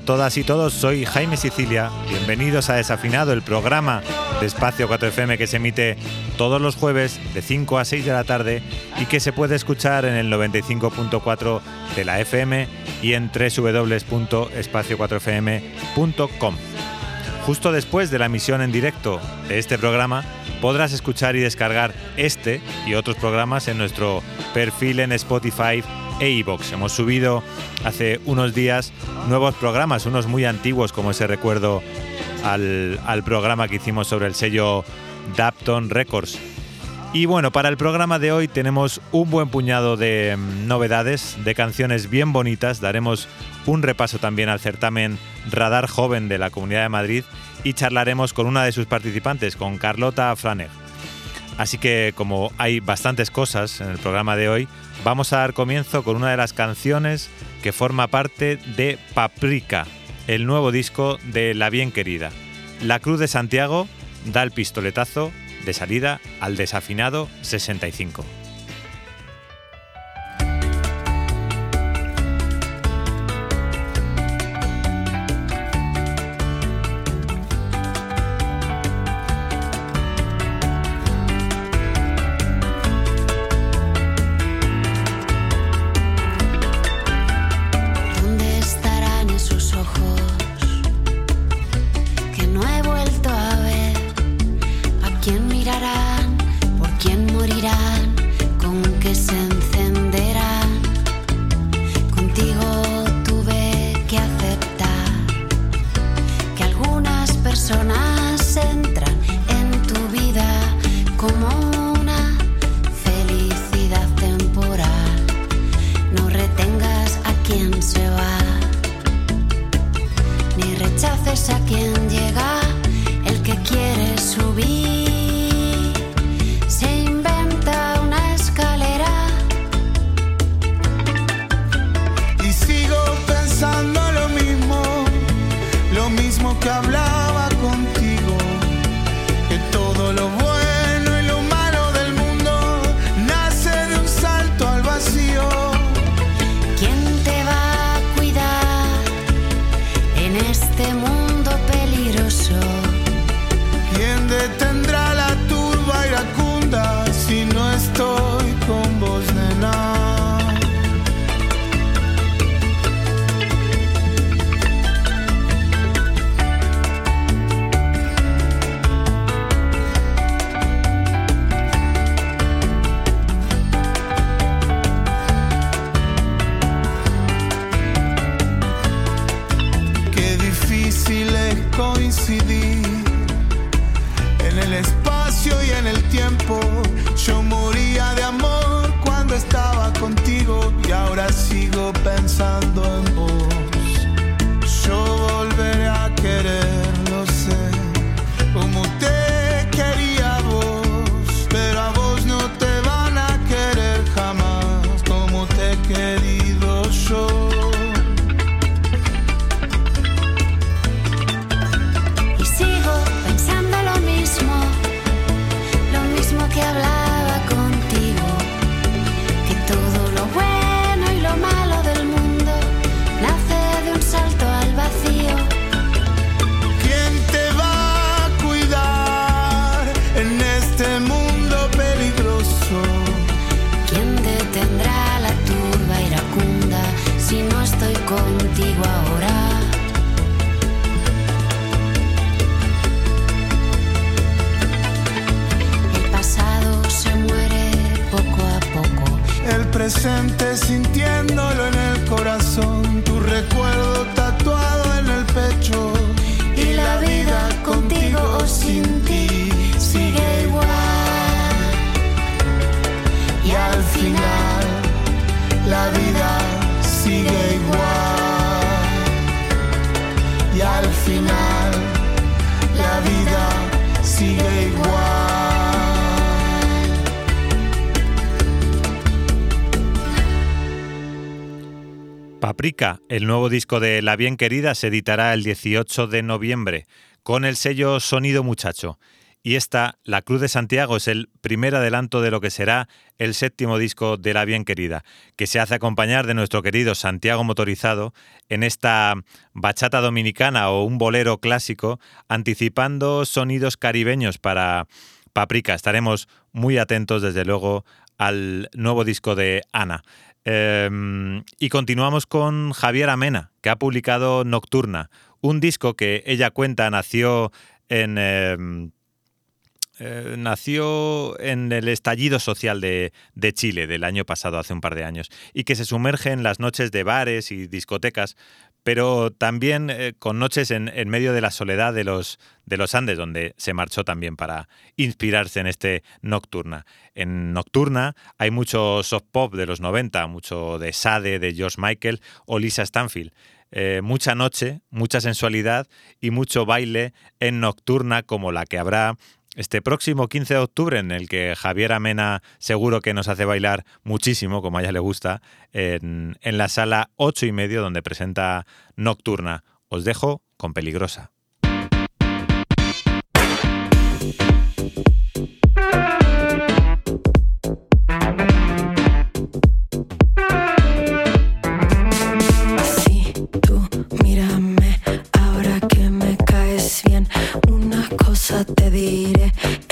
Todas y todos, soy Jaime Sicilia. Bienvenidos a Desafinado, el programa de Espacio 4FM que se emite todos los jueves de 5 a 6 de la tarde y que se puede escuchar en el 95.4 de la FM y en www.espacio4fm.com. Justo después de la emisión en directo de este programa, podrás escuchar y descargar este y otros programas en nuestro perfil en Spotify e Hemos subido hace unos días nuevos programas, unos muy antiguos, como ese recuerdo al, al programa que hicimos sobre el sello Dapton Records. Y bueno, para el programa de hoy tenemos un buen puñado de mm, novedades, de canciones bien bonitas. Daremos un repaso también al certamen Radar Joven de la Comunidad de Madrid y charlaremos con una de sus participantes, con Carlota Franer. Así que como hay bastantes cosas en el programa de hoy, vamos a dar comienzo con una de las canciones que forma parte de Paprika, el nuevo disco de La Bien Querida. La Cruz de Santiago da el pistoletazo de salida al desafinado 65. El nuevo disco de La Bien Querida, se editará el 18 de noviembre con el sello Sonido Muchacho. y esta, La Cruz de Santiago, es el primer adelanto de lo que será el séptimo disco de La Bien Querida, que se hace acompañar de nuestro querido Santiago Motorizado en esta bachata dominicana o un bolero clásico, anticipando sonidos caribeños para Paprika. Estaremos muy atentos, desde luego, al nuevo disco de Ana. Em, y continuamos con Javier Amena, que ha publicado Nocturna, un disco que ella cuenta nació en... Em, eh, nació en el estallido social de, Chile del año pasado, hace un par de años, y que se sumerge en las noches de bares y discotecas, pero también eh, con noches en, medio de la soledad de los, de los Andes, donde se marchó también para inspirarse en este Nocturna. En Nocturna hay mucho soft pop de los 90, mucho de Sade, de George Michael o Lisa Stanfield. Eh, mucha noche, mucha sensualidad y mucho baile en Nocturna como la que habrá este próximo 15 de octubre, en el que Javier Amena seguro que nos hace bailar muchísimo, como a ella le gusta, en, la sala 8 y medio, donde presenta Nocturna. Os dejo con Peligrosa. Te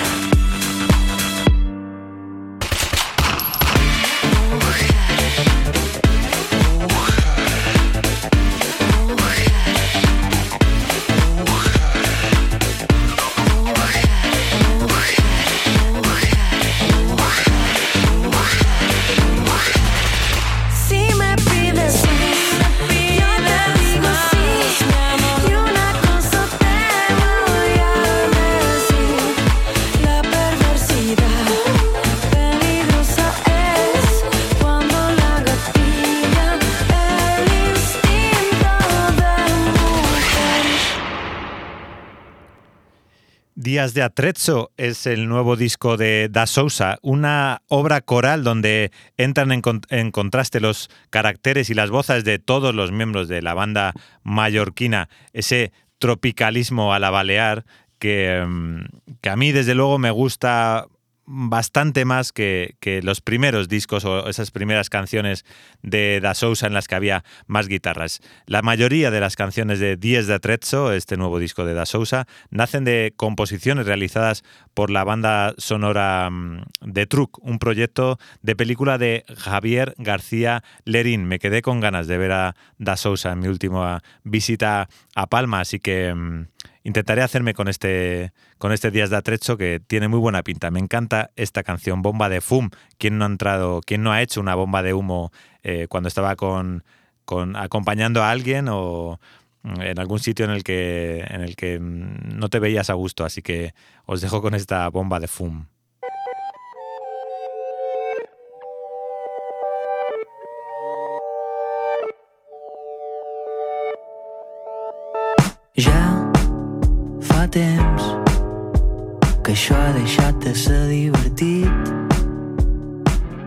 Atrezzo es el nuevo disco de Da Sousa, una obra coral donde entran en, contraste los caracteres y las voces de todos los miembros de la banda mallorquina, ese tropicalismo a la balear mm, que a mí desde luego me gusta bastante más que, los primeros discos o esas primeras canciones de Da Sousa en las que había más guitarras. La mayoría de las canciones de Diez de Atrezzo, este nuevo disco de Da Sousa, nacen de composiciones realizadas por la banda sonora mm, de Truc, un proyecto de película de Javier García Lerín. Me quedé con ganas de ver a Da Sousa en mi última visita a Palma, así que intentaré hacerme con este, con este Días de Atrecho que tiene muy buena pinta. Me encanta esta canción, Bomba de Fum. ¿Quién no ha entrado, quién no ha hecho una bomba de humo eh, cuando estaba con, con, acompañando a alguien o mm, en algún sitio en el, que, en el que mm, no te veías a gusto? Así que os dejo con esta bomba de Fum. temps que això ha deixat de ser divertit.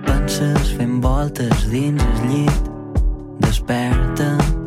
Penses fent voltes dins el llit desperta't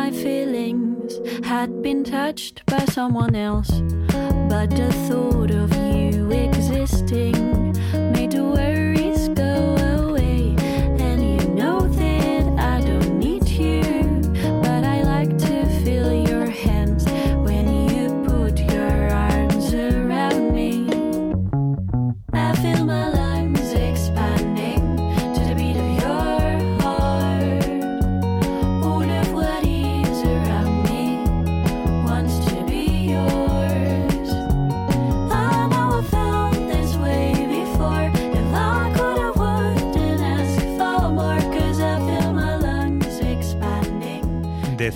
my feelings had been touched by someone else. But the thought of you existing made the world.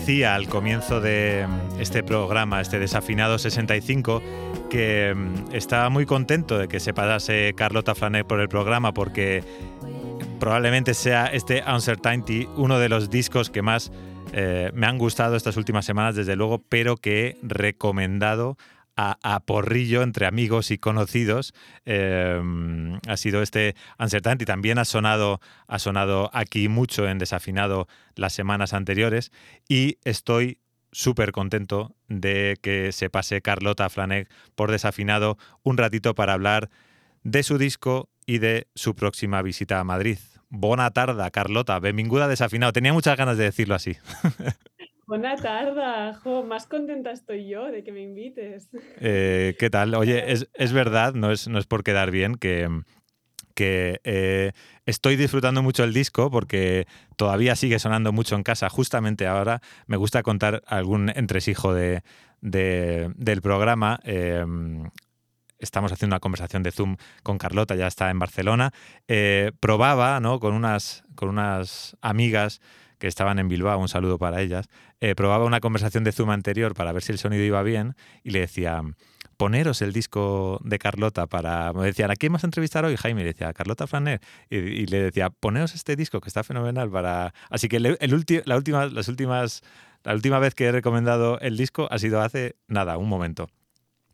decía al comienzo de mm, este programa, este desafinado 65, que mm, estaba muy contento de que se pasase Carlota Flané por el programa porque probablemente sea este Uncertainty uno de los discos que más eh, me han gustado estas últimas semanas, desde luego, pero que he recomendado a, porrillo entre amigos y conocidos em, ha sido este Uncertainty. También ha sonado, ha sonado aquí mucho en Desafinado las semanas anteriores y estoy súper contento de que se pase Carlota Flaneg por Desafinado un ratito para hablar de su disco y de su próxima visita a Madrid. Buena tarde, Carlota. Benvinguda Desafinado. Tenía muchas ganas de decirlo así. Buena tarde, jo, más contenta estoy yo de que me invites. Eh, ¿Qué tal? Oye, es, verdad, no es, no es por quedar bien, que, que eh, estoy disfrutando mucho el disco porque todavía sigue sonando mucho en casa. Justamente ahora me gusta contar algún entresijo de, del programa. Em, estamos haciendo una conversación de Zoom con Carlota, ya está en Barcelona. Eh, probaba ¿no? con, unas, con unas amigas que estaban en Bilbao, un saludo para ellas, eh, probaba una conversación de Zoom anterior para ver si el sonido iba bien y le decía, poneros el disco de Carlota para... Me decían, ¿a quién vas a entrevistar hoy? Jaime le decía, Carlota Flaner. Y, le decía, poneros este disco que está fenomenal para... Así que el, la, última, las últimas, la última vez que he recomendado el disco ha sido hace nada, un momento.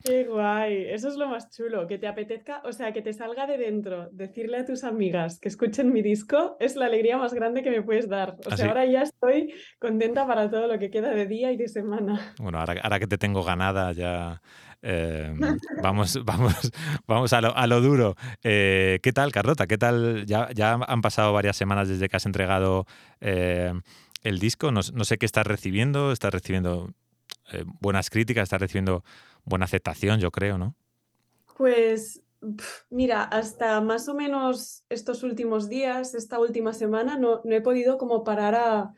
Qué guay, eso es lo más chulo, que te apetezca, o sea, que te salga de dentro, decirle a tus amigas que escuchen mi disco es la alegría más grande que me puedes dar. O sea, ahora ya estoy contenta para todo lo que queda de día y de semana. Bueno, ahora, que te tengo ganada ya em, vamos, vamos, vamos a lo, a lo duro. Eh, ¿Qué tal, Carlota? ¿Qué tal? Ya, ya han pasado varias semanas desde que has entregado eh, el disco. No, no, sé qué estás recibiendo. ¿Estás recibiendo eh, buenas críticas? ¿Estás recibiendo buena aceptación, yo creo, ¿no? Pues mira, hasta más o menos estos últimos días, esta última semana, no, no he podido como parar a,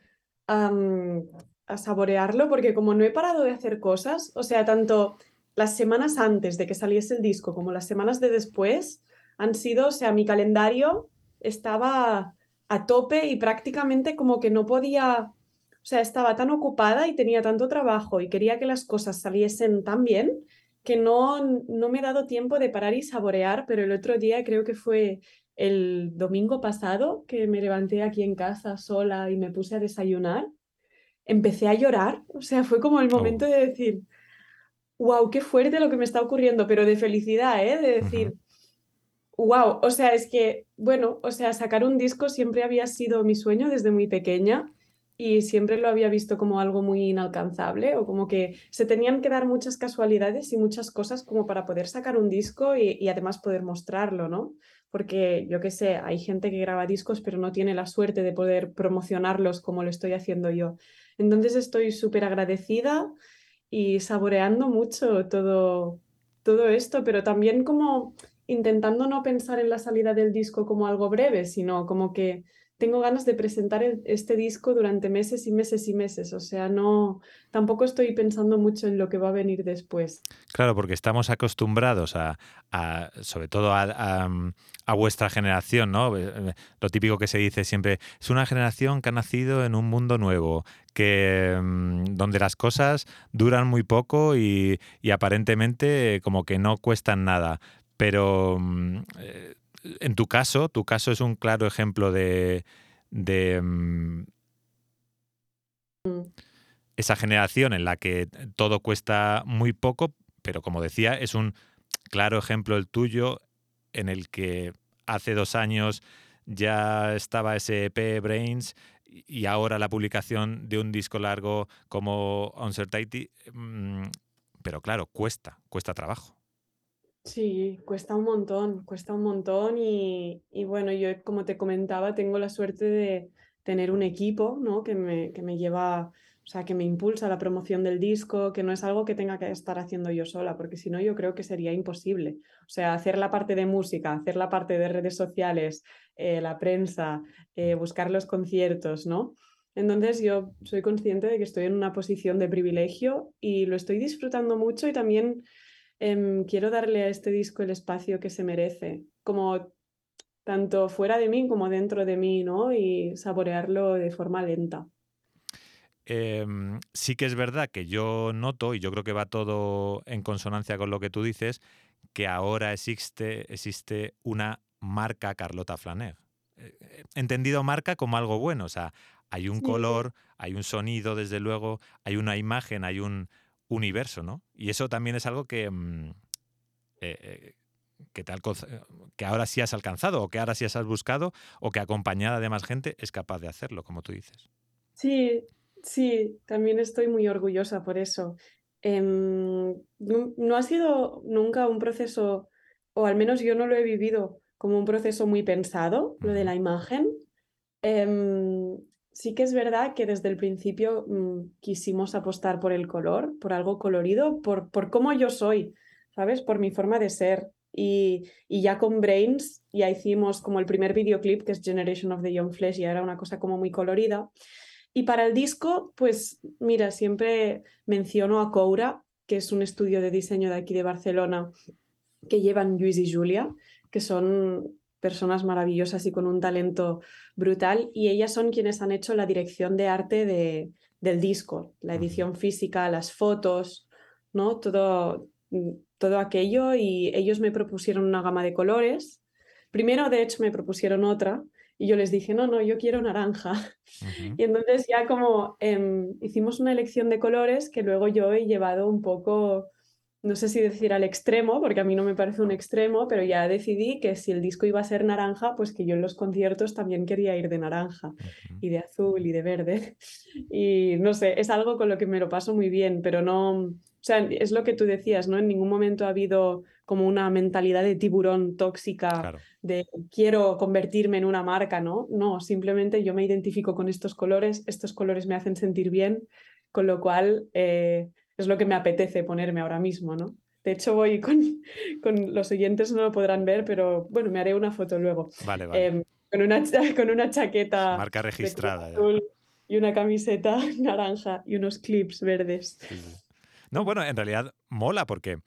a, saborearlo, porque como no he parado de hacer cosas, o sea, tanto las semanas antes de que saliese el disco como las semanas de después, han sido, o sea, mi calendario estaba a tope y prácticamente como que no podía o sea, estaba tan ocupada y tenía tanto trabajo y quería que las cosas saliesen tan bien que no, no me he dado tiempo de parar y saborear, pero el otro día creo que fue el domingo pasado que me levanté aquí en casa sola y me puse a desayunar, empecé a llorar, o sea, fue como el oh. momento de decir, wow, qué fuerte lo que me está ocurriendo, pero de felicidad, ¿eh? De decir, wow, o sea, es que, bueno, o sea, sacar un disco siempre había sido mi sueño desde muy pequeña y siempre lo había visto como algo muy inalcanzable o como que se tenían que dar muchas casualidades y muchas cosas como para poder sacar un disco y, además poder mostrarlo, ¿no? Porque yo qué sé, hay gente que graba discos pero no tiene la suerte de poder promocionarlos como lo estoy haciendo yo. Entonces estoy súper agradecida y saboreando mucho todo, todo esto, pero también como intentando no pensar en la salida del disco como algo breve, sino como que tengo ganas de presentar este disco durante meses y meses y meses. O sea, no, tampoco estoy pensando mucho en lo que va a venir después. Claro, porque estamos acostumbrados a, sobre todo a, vuestra generación, ¿no? Eh, eh, lo típico que se dice siempre, es una generación que ha nacido en un mundo nuevo, que mm, donde las cosas duran muy poco y, aparentemente como que no cuestan nada. Pero mm, eh, en tu caso, tu caso es un claro ejemplo de, mm, esa generación en la que todo cuesta muy poco, pero como decía, es un claro ejemplo el tuyo en el que hace dos años ya estaba ese EP Brains y ahora la publicación de un disco largo como Uncertainty, mm, pero claro, cuesta, cuesta trabajo. Sí, cuesta un montón, cuesta un montón y, bueno, yo como te comentaba, tengo la suerte de tener un equipo, ¿no? Que me, que me lleva, o sea, que me impulsa la promoción del disco, que no es algo que tenga que estar haciendo yo sola, porque si no yo creo que sería imposible. O sea, hacer la parte de música, hacer la parte de redes sociales, eh, la prensa, eh, buscar los conciertos, ¿no? Entonces yo soy consciente de que estoy en una posición de privilegio y lo estoy disfrutando mucho y también Em, quiero darle a este disco el espacio que se merece, como tanto fuera de mí como dentro de mí, ¿no? Y saborearlo de forma lenta. Em, sí que es verdad que yo noto, y yo creo que va todo en consonancia con lo que tú dices, que ahora existe, existe una marca Carlota Flaner. eh, entendido marca como algo bueno. O sea, hay un color, hay un sonido, desde luego, hay una imagen, hay un universo, ¿no? Y eso también es algo que, mm, eh, eh, que, alcanza- que ahora sí has alcanzado, o que ahora sí has buscado, o que acompañada de más gente es capaz de hacerlo, como tú dices. Sí, sí, también estoy muy orgullosa por eso. Em, no, no ha sido nunca un proceso, o al menos yo no lo he vivido como un proceso muy pensado, lo de la imagen. Em, sí que es verdad que desde el principio mm, quisimos apostar por el color, por algo colorido, por, por cómo yo soy, ¿sabes? Por mi forma de ser. Y, y ya con Brains ya hicimos como el primer videoclip, que es Generation of the Young Flesh, y era una cosa como muy colorida. Y para el disco, pues mira, siempre menciono a Coura, que es un estudio de diseño de aquí de Barcelona, que llevan Luis y Julia, que son personas maravillosas y con un talento brutal, y ellas son quienes han hecho la dirección de arte de, del disco, la edición física, las fotos, ¿no? Todo, mm, todo aquello, y ellos me propusieron una gama de colores. Primero, de hecho, me propusieron otra, y yo les dije, no, no, yo quiero naranja. Y entonces ya como em, hicimos una elección de colores que luego yo he llevado un poco, no sé si decir al extremo, porque a mí no me parece un extremo, pero ya decidí que si el disco iba a ser naranja, pues que yo en los conciertos también quería ir de naranja y de azul y de verde. Y no sé, es algo con lo que me lo paso muy bien, pero no, o sea, es lo que tú decías, ¿no? En ningún momento ha habido como una mentalidad de tiburón tóxica Claro. de quiero convertirme en una marca, ¿no? No, simplemente yo me identifico con estos colores, estos colores me hacen sentir bien, con lo cual eh, es lo que me apetece ponerme ahora mismo, ¿no? De hecho, voy con, con los oyentes no lo podrán ver, pero bueno, me haré una foto luego. Vale, vale. Em, con, una, con una chaqueta Marca registrada. azul y una camiseta naranja y unos clips verdes. Sí, sí. No, bueno, en realidad mola porque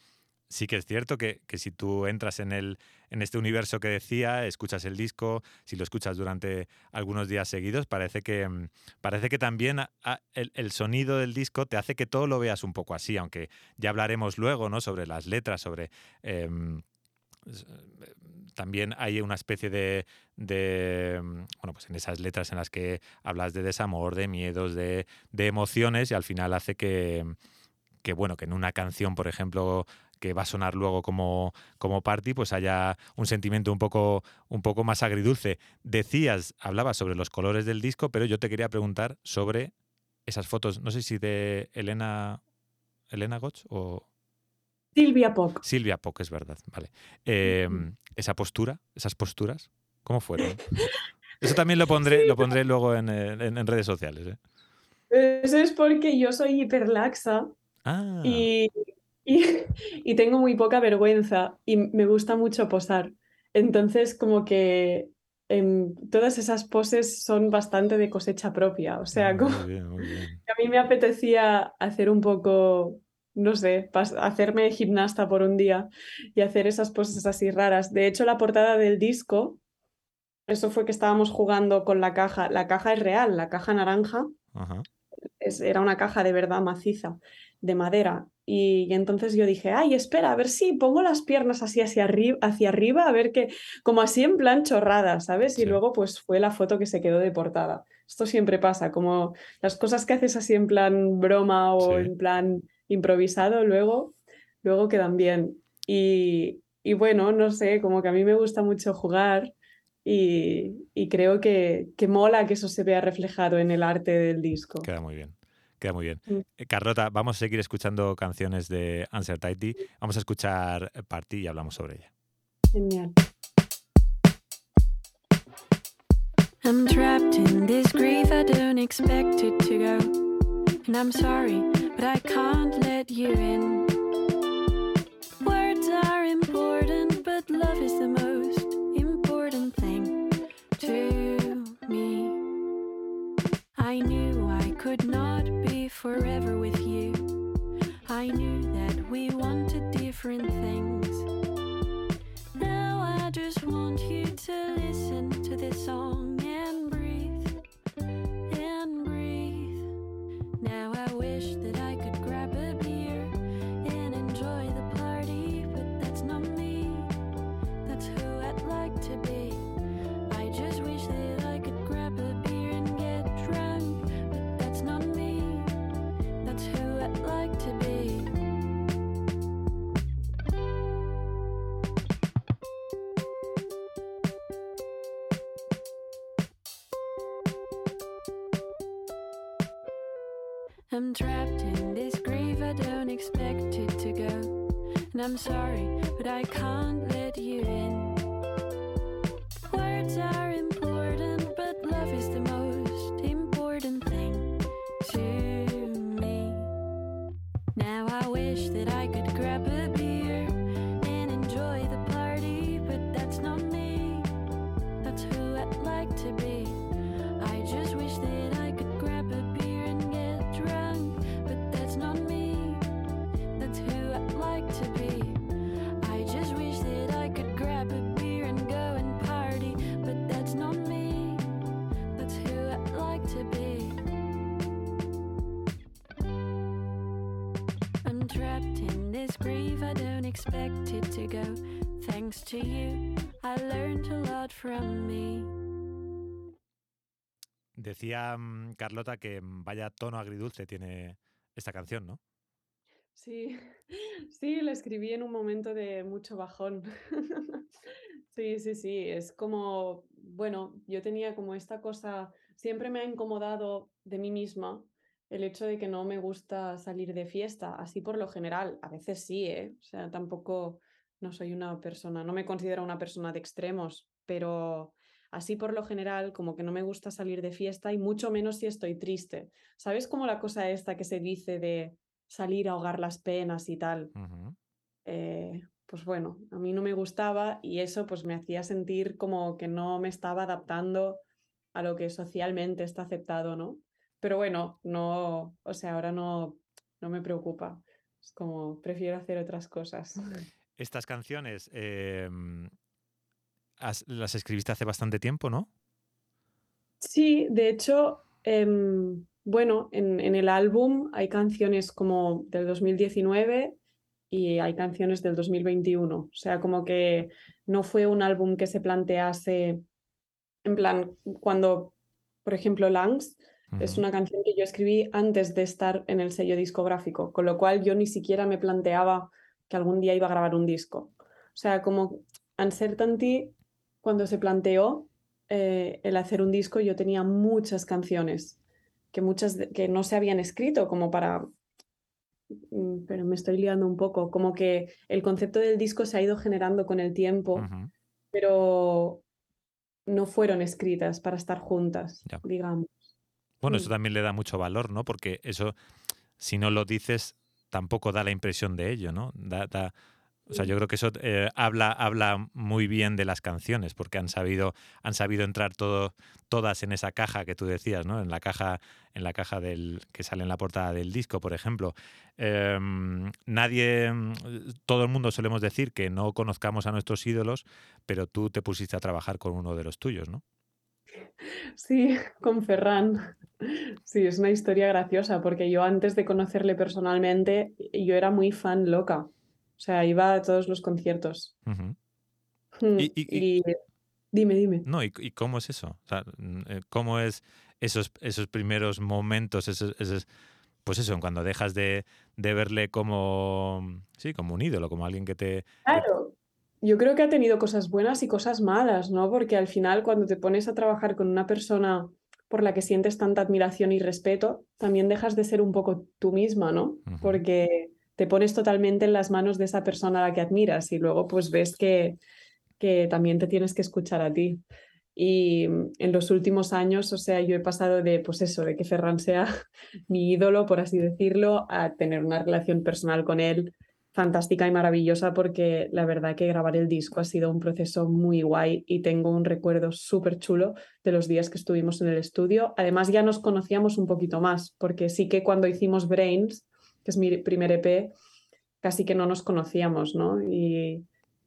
sí que es cierto que, que si tú entras en, el, en este universo que decía, escuchas el disco, si lo escuchas durante algunos días seguidos, parece que, mm, parece que también el, sonido del disco te hace que todo lo veas un poco así, aunque ya hablaremos luego ¿no? sobre las letras, sobre... em, s- también hay una especie de, de, mm, bueno, pues en esas letras en las que hablas de desamor, de miedos, de, de emociones y al final hace que, que, bueno, que en una canción, por ejemplo, que va a sonar luego como, como party, pues haya un sentimiento un poco, un poco más agridulce. Decías, hablabas sobre los colores del disco, pero yo te quería preguntar sobre esas fotos, no sé si de Elena, Elena Gotch o Silvia Poc. Silvia Poc, es verdad, vale. Eh, esa postura, esas posturas, ¿cómo fueron? Eso también lo pondré, lo pondré luego en, en- en redes sociales. ¿eh? Eso es porque yo soy hiperlaxa Ah, y, y, y tengo muy poca vergüenza y me gusta mucho posar. Entonces, como que em, todas esas poses son bastante de cosecha propia. O sea, como muy bien, muy bien. que a mí me apetecía hacer un poco, no sé, hacerme gimnasta por un día y hacer esas poses así raras. De hecho, la portada del disco, eso fue que estábamos jugando con la caja. La caja es real, la caja naranja Ajá. Es- era una caja de verdad maciza, de madera. Y, y entonces yo dije, ay, espera, a ver si pongo las piernas así hacia arriba, hacia arriba, a ver qué, como así en plan chorrada, ¿sabes? Y Sí. luego pues fue la foto que se quedó de portada. Esto siempre pasa, como las cosas que haces así en plan broma o Sí. en plan improvisado, luego, luego quedan bien. Y, y bueno, no sé, como que a mí me gusta mucho jugar. Y, y creo que, que mola que eso se vea reflejado en el arte del disco. Queda muy bien. Queda muy bien. Mm. Eh, Carlota, vamos a seguir escuchando canciones de Uncertainty. Vamos a escuchar Party y hablamos sobre ella. Genial. I'm trapped in this grief, I don't expect it to go. And I'm sorry, but I can't let you in. Words are important, but love is the most I knew I could not be forever with you. I knew that we wanted different things. Now I just want you to listen to this song I'm sorry, but I can't to you, I learned a lot from me. Decía mm, Carlota que mm, vaya tono agridulce tiene esta canción, ¿no? Sí, sí, la escribí en un momento de mucho bajón. Sí, sí, sí, es como, bueno, yo tenía como esta cosa, siempre me ha incomodado de mí misma el hecho de que no me gusta salir de fiesta, así por lo general, a veces sí, ¿eh? O sea, tampoco no soy una persona, no me considero una persona de extremos, pero así por lo general como que no me gusta salir de fiesta y mucho menos si estoy triste. ¿Sabes como la cosa esta que se dice de salir a ahogar las penas y tal? Eh, pues bueno, a mí no me gustaba y eso pues me hacía sentir como que no me estaba adaptando a lo que socialmente está aceptado, ¿no? Pero bueno, no, o sea, ahora no, no me preocupa. Es como prefiero hacer otras cosas. Estas canciones eh, mm, has- las escribiste hace bastante tiempo, ¿no? Sí, de hecho, em, bueno, en, en el álbum hay canciones como del 2019 y hay canciones del 2021. O sea, como que no fue un álbum que se plantease, en plan, cuando, por ejemplo, Langs es una canción que yo escribí antes de estar en el sello discográfico, con lo cual yo ni siquiera me planteaba que algún día iba a grabar un disco. O sea, como Uncertainty, cuando se planteó eh, el hacer un disco, yo tenía muchas canciones que muchas de- que no se habían escrito como para mm, pero me estoy liando un poco, como que el concepto del disco se ha ido generando con el tiempo, pero no fueron escritas para estar juntas, Ya. digamos. Bueno, Mm. eso también le da mucho valor, ¿no? Porque eso, si no lo dices, tampoco da la impresión de ello, ¿no? Da, da- o sea, yo creo que eso eh, habla, habla muy bien de las canciones, porque han sabido, han sabido entrar todo, todas en esa caja que tú decías, ¿no? En la caja, en la caja del que sale en la portada del disco, por ejemplo. Em, nadie, mm, todo el mundo solemos decir que no conozcamos a nuestros ídolos, pero tú te pusiste a trabajar con uno de los tuyos, ¿no? Sí, con Ferran. Sí, es una historia graciosa porque yo antes de conocerle personalmente, yo era muy fan loca. O sea, iba a todos los conciertos. Ujú. Mm, Y- y- Y dime, dime. No, ¿y, y cómo es eso? O sea, mm, eh, ¿cómo es esos, esos primeros momentos, esos, esos- pues eso, cuando dejas de, de verle como, sí, como un ídolo, como alguien que te... Claro, yo creo que ha tenido cosas buenas y cosas malas, ¿no? Porque al final cuando te pones a trabajar con una persona por la que sientes tanta admiración y respeto, también dejas de ser un poco tú misma, ¿no? Porque te pones totalmente en las manos de esa persona a la que admiras y luego pues ves que, que también te tienes que escuchar a ti. Y en los últimos años, o sea, yo he pasado de, pues eso, de que Ferran sea mi ídolo, por así decirlo, a tener una relación personal con él fantástica y maravillosa porque la verdad que grabar el disco ha sido un proceso muy guay y tengo un recuerdo súper chulo de los días que estuvimos en el estudio. Además ya nos conocíamos un poquito más porque sí que cuando hicimos Brains, que es mi primer EP, casi que no nos conocíamos, ¿no? Y,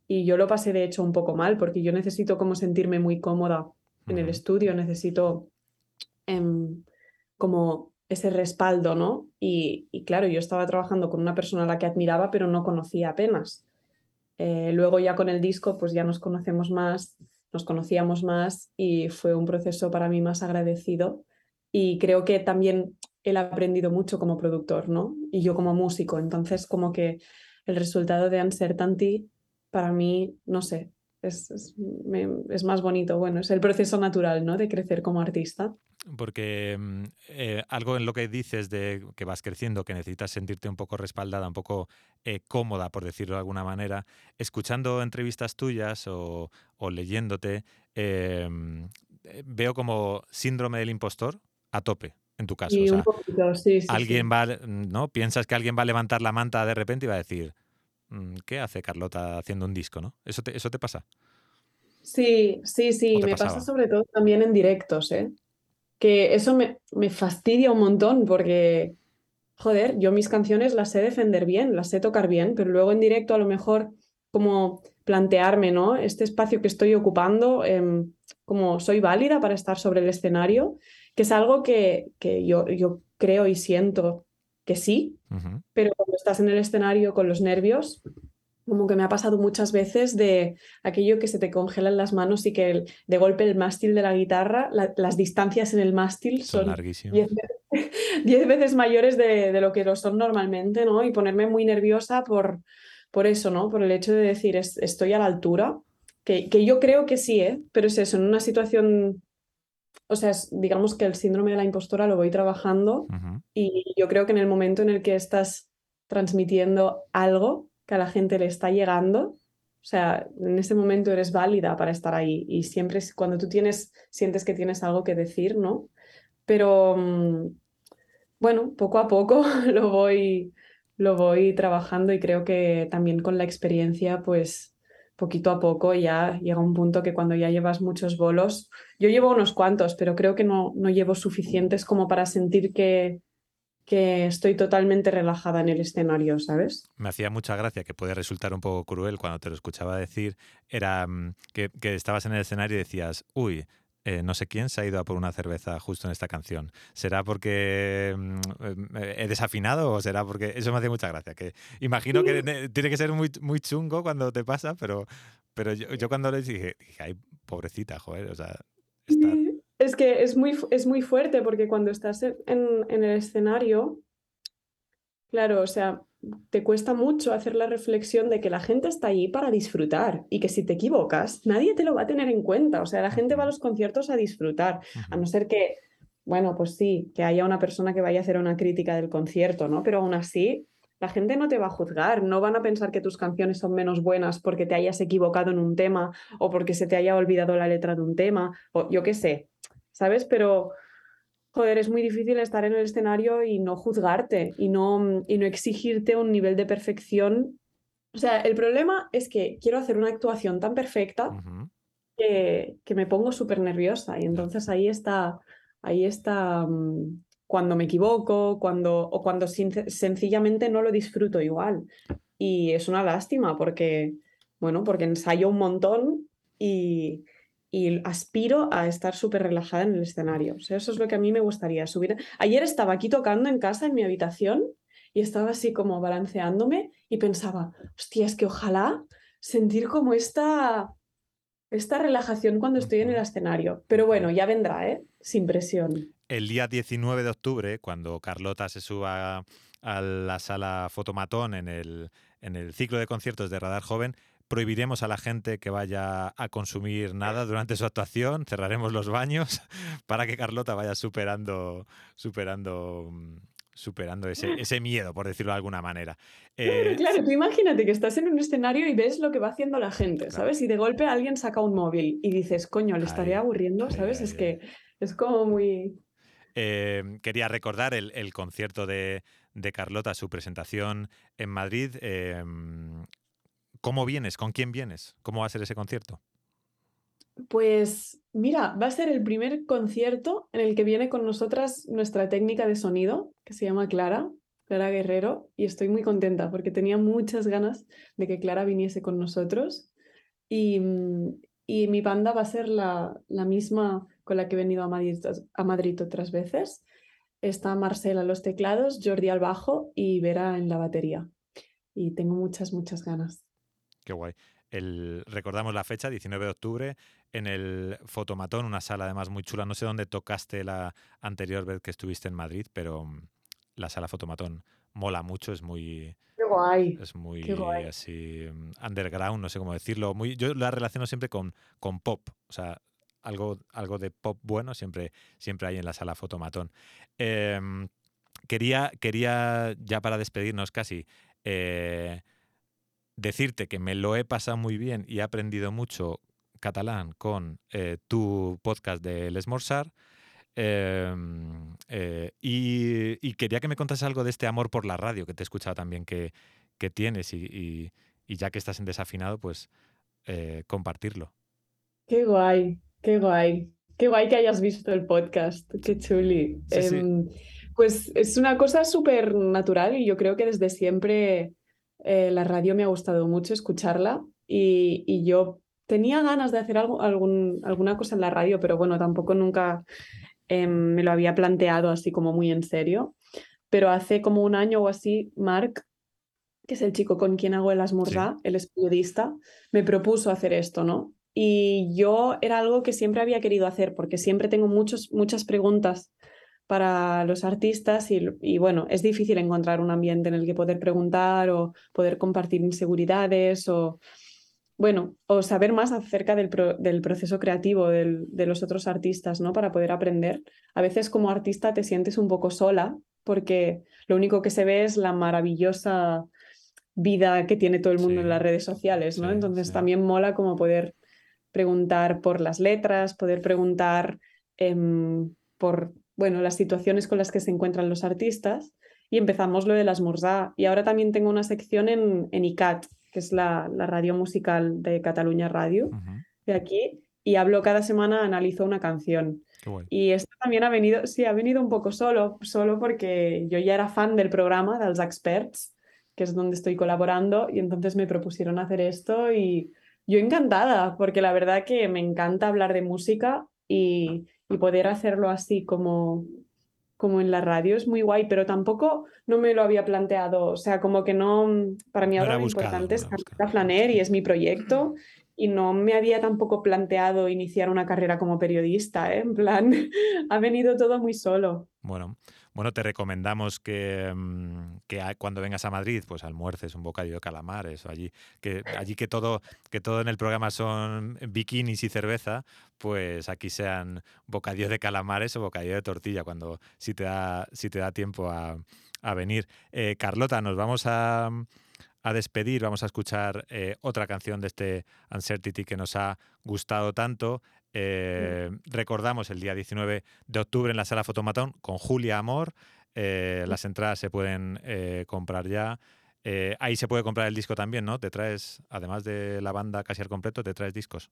y yo lo pasé de hecho un poco mal porque yo necesito como sentirme muy cómoda en el estudio, necesito em, como ese respaldo, ¿no? Y, claro, yo estaba trabajando con una persona a la que admiraba, pero no conocía apenas. Eh, luego ya con el disco, pues ya nos conocemos más, nos conocíamos más y fue un proceso para mí más agradecido. Y creo que también él ha aprendido mucho como productor, ¿no? Y yo como músico. Entonces, como que el resultado de Uncertainty, para mí, no sé, es más bonito. Bueno, es el proceso natural, ¿no? De crecer como artista. Porque mm, eh, algo en lo que dices de que vas creciendo, que necesitas sentirte un poco respaldada, un poco eh, cómoda, por decirlo de alguna manera, escuchando entrevistas tuyas o, leyéndote, eh, veo como síndrome del impostor a tope. En tu caso, un poquito, sí, alguien va, ¿no? Piensas que alguien va a levantar la manta de repente y va a decir, mm, ¿qué hace Carlota haciendo un disco, no? ¿Eso te, eso te pasa? Sí, sí, sí, me pasa sobre todo también en directos, ¿eh? Que eso me, me fastidia un montón porque, joder, yo mis canciones las sé defender bien, las sé tocar bien, pero luego en directo a lo mejor como plantearme, ¿no? Este espacio que estoy ocupando, em, como soy válida para estar sobre el escenario, que es algo que, que yo, yo creo y siento que sí, pero cuando estás en el escenario con los nervios, como que me ha pasado muchas veces de aquello que se te congelan las manos y que de golpe el mástil de la guitarra, las distancias en el mástil son, diez, veces mayores de, lo que lo son normalmente, ¿no? Y ponerme muy nerviosa por, por eso, ¿no? Por el hecho de decir, estoy a la altura, que, que, yo creo que sí, ¿eh? Pero es eso, en una situación, o sea, digamos que el síndrome de la impostora lo voy trabajando y yo creo que en el momento en el que estás transmitiendo algo, que a la gente le está llegando. O sea, en ese momento eres válida para estar ahí y siempre cuando tú tienes, sientes que tienes algo que decir, ¿no? Pero mm, bueno, poco a poco lo voy, lo voy trabajando y creo que también con la experiencia, pues poquito a poco ya llega un punto que cuando ya llevas muchos bolos, yo llevo unos cuantos, pero creo que no, no llevo suficientes como para sentir que, que estoy totalmente relajada en el escenario, ¿sabes? Me hacía mucha gracia, que puede resultar un poco cruel cuando te lo escuchaba decir, era mm, que, estabas en el escenario y decías, uy, eh, no sé quién se ha ido a por una cerveza justo en esta canción. ¿Será porque mm, he desafinado o será porque... Eso me hacía mucha gracia, que imagino que tiene que ser muy, muy chungo cuando te pasa, pero, pero yo, cuando le dije, dije, ay, pobrecita, joder, o sea... Es que es muy, es muy fuerte porque cuando estás en, en, el escenario, claro, o sea, te cuesta mucho hacer la reflexión de que la gente está allí para disfrutar y que si te equivocas, nadie te lo va a tener en cuenta. O sea, la gente va a los conciertos a disfrutar, a no ser que, bueno, pues sí, que haya una persona que vaya a hacer una crítica del concierto, ¿no? Pero aún así, la gente no te va a juzgar, no van a pensar que tus canciones son menos buenas porque te hayas equivocado en un tema o porque se te haya olvidado la letra de un tema, o yo qué sé. ¿Sabes? Pero, joder, es muy difícil estar en el escenario y no juzgarte y no, y no exigirte un nivel de perfección. O sea, el problema es que quiero hacer una actuación tan perfecta que, que, me pongo súper nerviosa y entonces ahí está, ahí está mm, cuando me equivoco, cuando, o cuando sencillamente no lo disfruto igual. Y es una lástima porque, bueno, porque ensayo un montón y, y aspiro a estar súper relajada en el escenario. O sea, eso es lo que a mí me gustaría subir. Ayer estaba aquí tocando en casa, en mi habitación, y estaba así como balanceándome y pensaba, hostia, es que ojalá sentir como esta, esta relajación cuando estoy en el escenario. Pero bueno, ya vendrá, ¿eh? Sin presión. El día 19 de octubre, cuando Carlota se suba a la sala Fotomatón en el, en el ciclo de conciertos de Radar Joven, prohibiremos a la gente que vaya a consumir nada durante su actuación, cerraremos los baños para que Carlota vaya superando, superando superando ese, ese, miedo, por decirlo de alguna manera. Eh, claro, tú imagínate que estás en un escenario y ves lo que va haciendo la gente, ¿sabes? Y de golpe alguien saca un móvil y dices, coño, le estaré aburriendo, ¿sabes? es que es como muy... Eh, quería recordar el, concierto de, Carlota, su presentación en Madrid. Eh, ¿Cómo vienes? ¿Con quién vienes? ¿Cómo va a ser ese concierto? Pues mira, va a ser el primer concierto en el que viene con nosotras nuestra técnica de sonido, que se llama Clara, Clara Guerrero, y estoy muy contenta porque tenía muchas ganas de que Clara viniese con nosotros. Y, mi banda va a ser la, misma con la que he venido a Madrid, a Madrid otras veces. Está Marcela a los teclados, Jordi al bajo y Vera en la batería. Y tengo muchas, muchas ganas. Qué guay. El, recordamos la fecha, 19 de octubre, en el Fotomatón, una sala además muy chula. No sé dónde tocaste la anterior vez que estuviste en Madrid, pero mm, la sala Fotomatón mola mucho, es muy... Qué guay. Es muy así mm, underground, no sé cómo decirlo. Muy, yo la relaciono siempre con, con pop. O sea, algo, algo de pop bueno siempre, siempre hay en la sala Fotomatón. Em, quería, quería, ya para despedirnos casi, eh, decirte que me lo he pasado muy bien y he aprendido mucho catalán con eh, tu podcast de Les Morsar. Em, eh, y, quería que me contases algo de este amor por la radio que te he escuchado también que, que tienes y, y, ya que estás en desafinado, pues compartirlo. Qué guay, qué guay. Qué guay que hayas visto el podcast, qué chuli. Em, pues es una cosa súper natural y yo creo que desde siempre eh, la radio me ha gustado mucho escucharla y, yo tenía ganas de hacer algo, algún, alguna cosa en la radio, pero bueno, tampoco nunca em, me lo había planteado así como muy en serio. Pero hace como un año o así, Mark, que es el chico con quien hago el Asmurda, él es periodista, me propuso hacer esto, ¿no? Y yo era algo que siempre había querido hacer porque siempre tengo muchos, muchas preguntas para los artistas y, bueno, es difícil encontrar un ambiente en el que poder preguntar o poder compartir inseguridades o, bueno, o saber más acerca del, del proceso creativo de los otros artistas, ¿no? Para poder aprender. A veces como artista te sientes un poco sola porque lo único que se ve es la maravillosa vida que tiene todo el mundo en las redes sociales, ¿no? Entonces también mola como poder preguntar por las letras, poder preguntar em, por bueno, las situaciones con las que se encuentran los artistas y empezamos lo de las Mursá. Y ahora también tengo una sección en, en ICAT, que es la, radio musical de Cataluña Radio, de aquí, y hablo cada semana, analizo una canción. Y esto también ha venido, sí, ha venido un poco solo, solo porque yo ya era fan del programa, de los experts, que es donde estoy colaborando, y entonces me propusieron hacer esto y yo encantada, porque la verdad que me encanta hablar de música y, y poder hacerlo así como, como en la radio es muy guay, pero tampoco no me lo había planteado, o sea, como que no, para mí ahora lo importante es es Flaner y es mi proyecto y no me había tampoco planteado iniciar una carrera como periodista, ¿eh? en plan, ha venido todo muy solo. Bueno, bueno, te recomendamos que, mm, cuando vengas a Madrid, pues almuerces un bocadillo de calamares o allí, que allí que todo, que todo en el programa son bikinis y cerveza, pues aquí sean bocadillo de calamares o bocadillo de tortilla, cuando si te da, si te da tiempo a, venir. Eh, Carlota, nos vamos a a despedir, vamos a escuchar eh, otra canción de este Uncertainty que nos ha gustado tanto. Eh, recordamos el día 19 de octubre en la sala Fotomatón con Julia Amor. Eh, las entradas se pueden comprar ya. ahí se puede comprar el disco también, ¿no? Te traes, además de la banda casi al completo, te traes discos.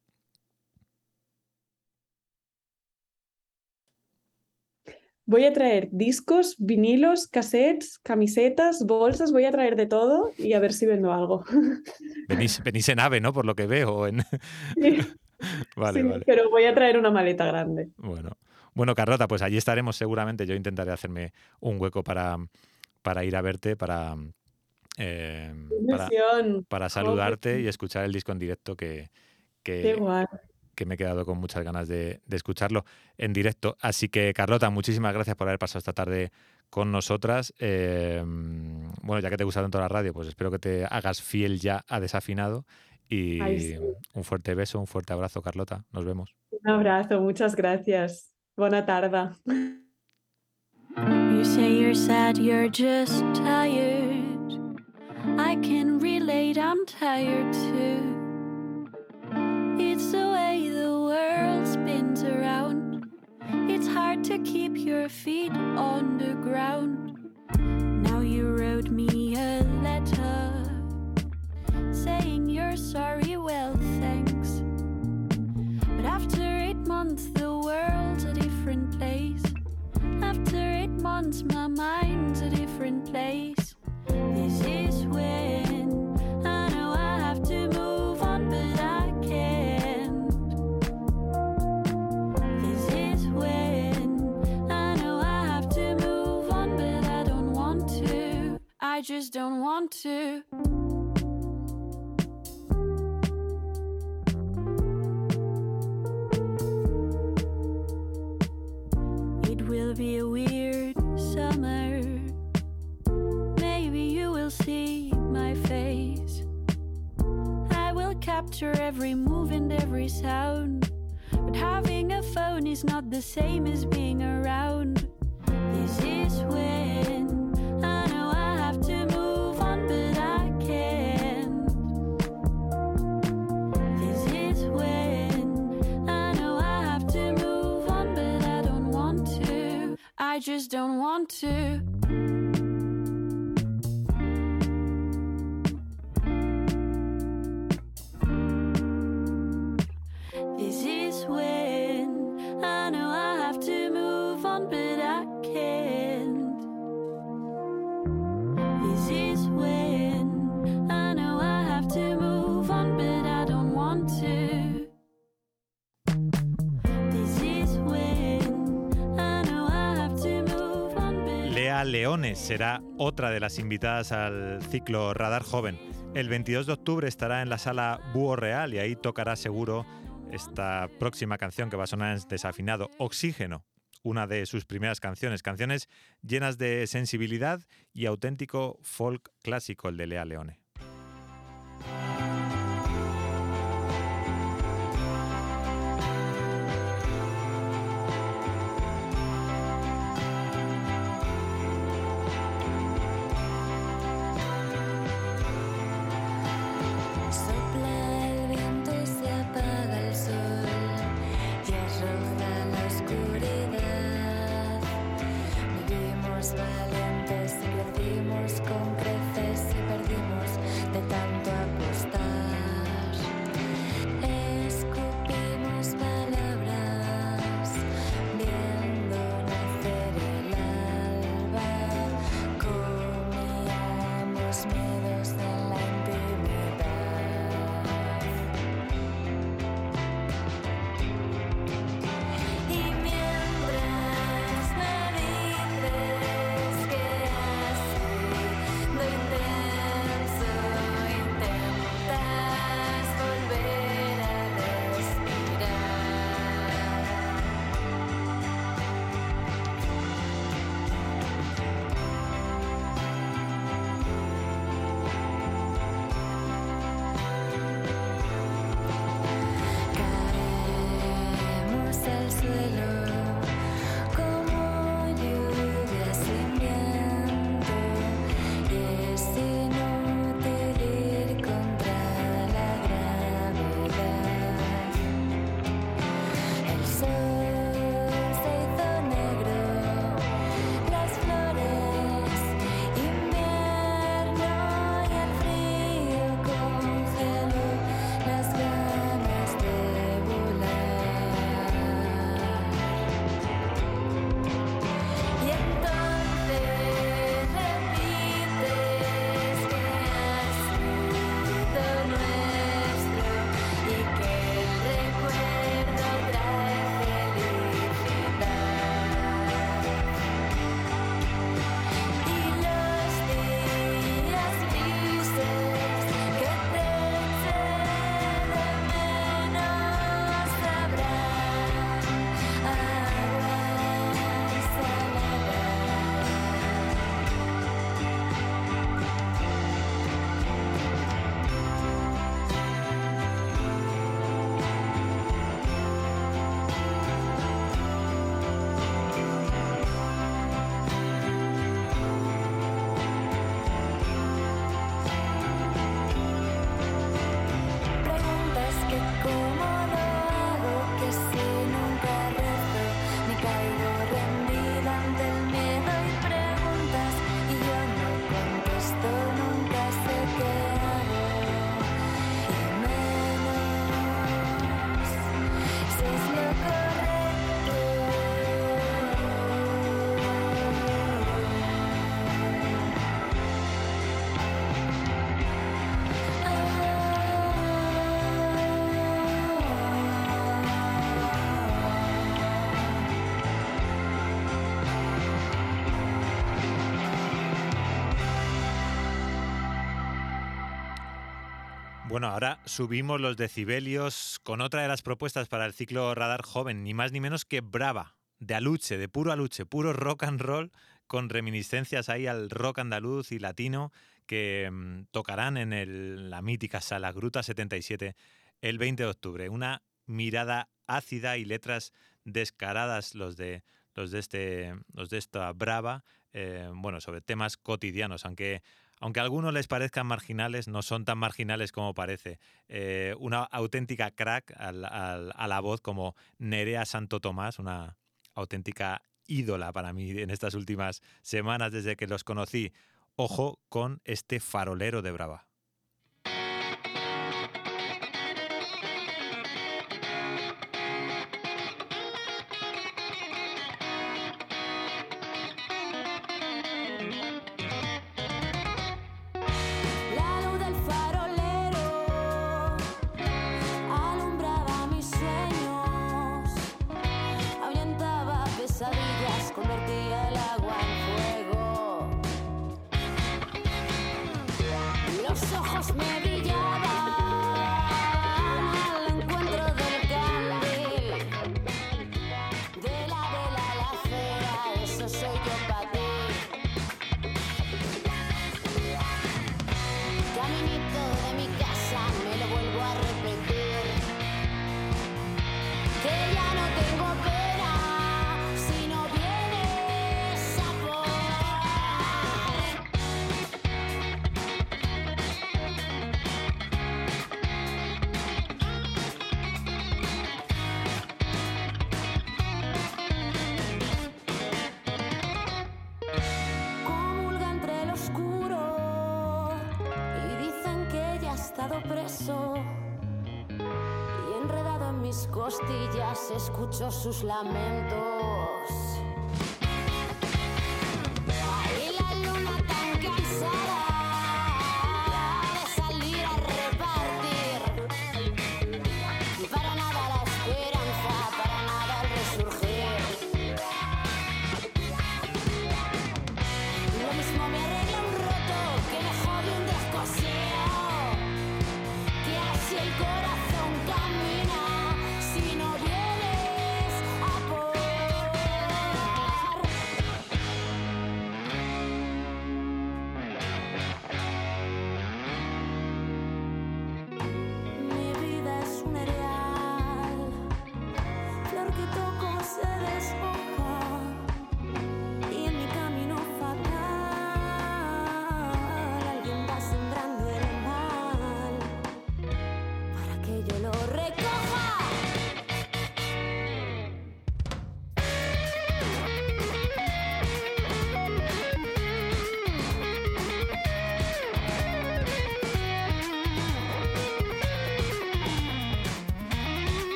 Voy a traer discos, vinilos, cassettes, camisetas, bolsas, voy a traer de todo y a ver si vendo algo. Venís, venís en AVE, ¿no? Por lo que veo. En... Sí. vale, vale. Pero voy a traer una maleta grande. Bueno. Bueno, Carlota, pues allí estaremos seguramente. Yo intentaré hacerme un hueco para, para ir a verte, para, eh, para, saludarte y escuchar el disco en directo que, que me he quedado con muchas ganas de, escucharlo en directo. Así que, Carlota, muchísimas gracias por haber pasado esta tarde con nosotras. Em, bueno, ya que te gusta tanto la radio, pues espero que te hagas fiel ya a desafinado. Y un fuerte beso, un fuerte abrazo, Carlota. Nos vemos. Un abrazo, muchas gracias. Buena tarde. You say you're sad, you're just tired. I can relate, I'm tired too. It's the way the world spins around. It's hard to keep your feet on the ground. Saying you're sorry, well, thanks. But after eight months, the world's a different place. After eight months, my mind's a different place. This is when I know I have to move on, but I can't. This is when I know I have to move on, but I don't want to. I just don't want to. Capture every move and every sound But having a phone is not the same as being around. This is when I know I have to move on, but I can't. This is when I know I have to move on, but I don't want to. I just don't want to. Lea Leones será otra de las invitadas al ciclo Radar Joven. El 22 de octubre estará en la sala Búho Real y ahí tocará seguro esta próxima canción que va a sonar en desafinado, Oxígeno, una de sus primeras canciones, canciones llenas de sensibilidad y auténtico folk clásico, el de Lea Leone. Bueno, ahora subimos los decibelios con otra de las propuestas para el ciclo Radar Joven, ni más ni menos que Brava, de aluche, de puro aluche, puro rock and roll, con reminiscencias ahí al rock andaluz y latino que mm, tocarán en el- la mítica sala Gruta 77 el 20 de octubre. Una mirada ácida y letras descaradas los de los de este los de esta brava eh, bueno sobre temas cotidianos aunque aunque a algunos les parezcan marginales no son tan marginales como parece. Eh, una auténtica crack al- a la voz como Nerea Santo Tomás una auténtica ídola para mí en estas últimas semanas desde que los conocí. Ojo con este farolero de brava escucho sus lamentos.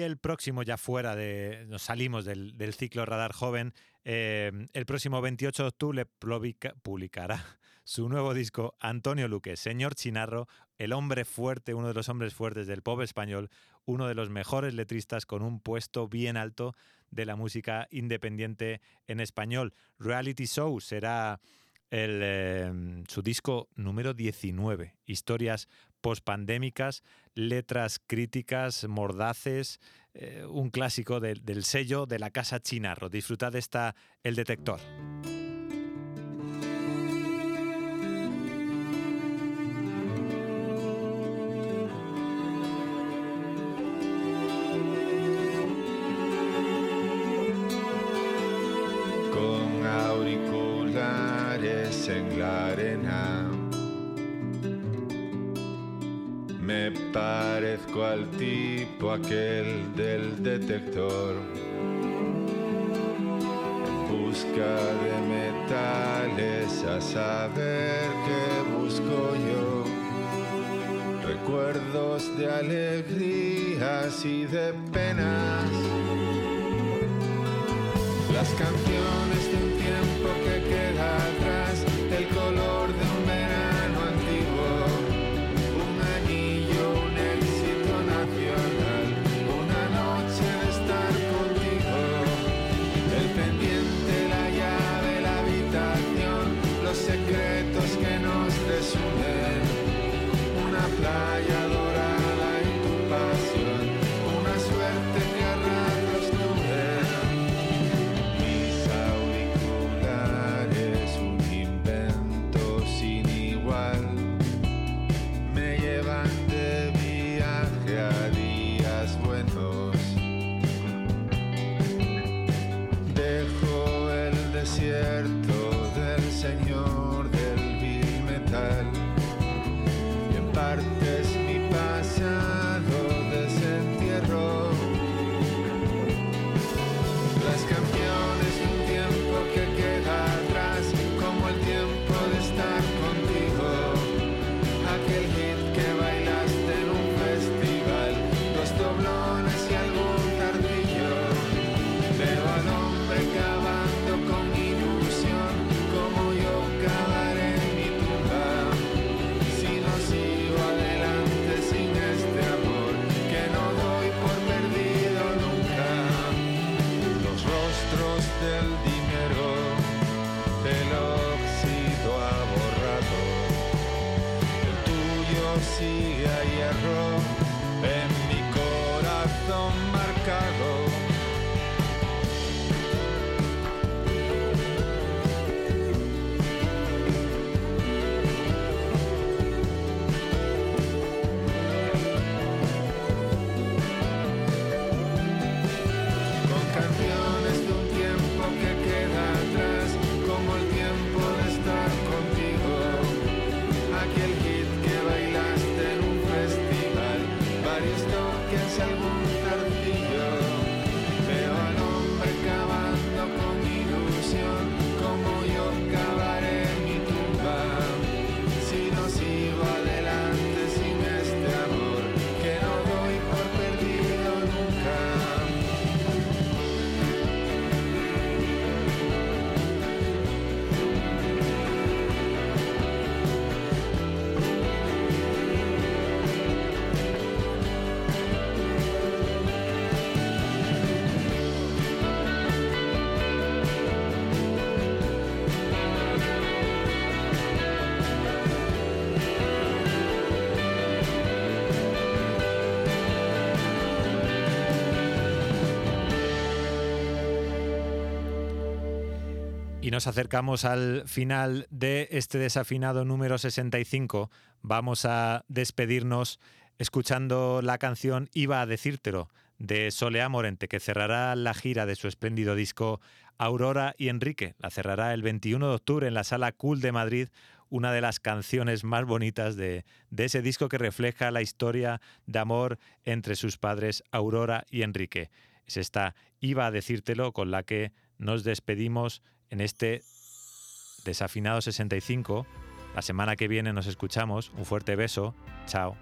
El próximo, ya fuera de. Nos salimos del, ciclo Radar Joven. eh, el próximo 28 de octubre publica- publicará su nuevo disco Antonio Luque, Señor Chinarro, el hombre fuerte, uno de los hombres fuertes del pop español, uno de los mejores letristas con un puesto bien alto de la música independiente en español. Reality Show será el, eh, su disco número 19, historias pospandémicas, letras críticas, mordaces, eh, un clásico del- sello de la casa Chinarro. Disfrutad esta El Detector. parezco al tipo aquel del detector. En busca de metales a saber qué busco yo. Recuerdos de alegrías y de penas. Las canciones Y nos acercamos al final de este desafinado número 65. Vamos a despedirnos escuchando la canción Iba a decírtelo de Solea Morente, que cerrará la gira de su espléndido disco Aurora y Enrique. La cerrará el 21 de octubre en la sala Cool de Madrid, una de las canciones más bonitas de, de ese disco que refleja la historia de amor entre sus padres Aurora y Enrique. Es esta Iba a decírtelo con la que nos despedimos en este desafinado 65. La semana que viene nos escuchamos. Un fuerte beso. Chao.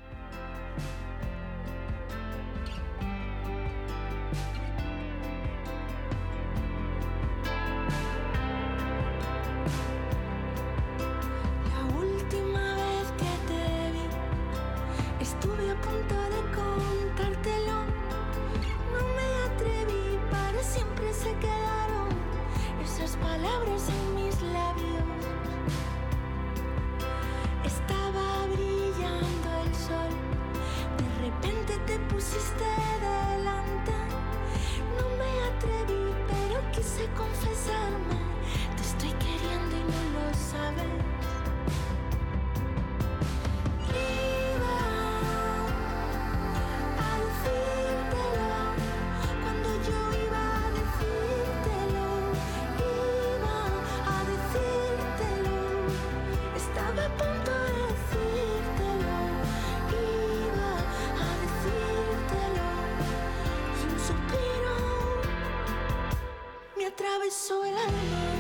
atravesó el alma.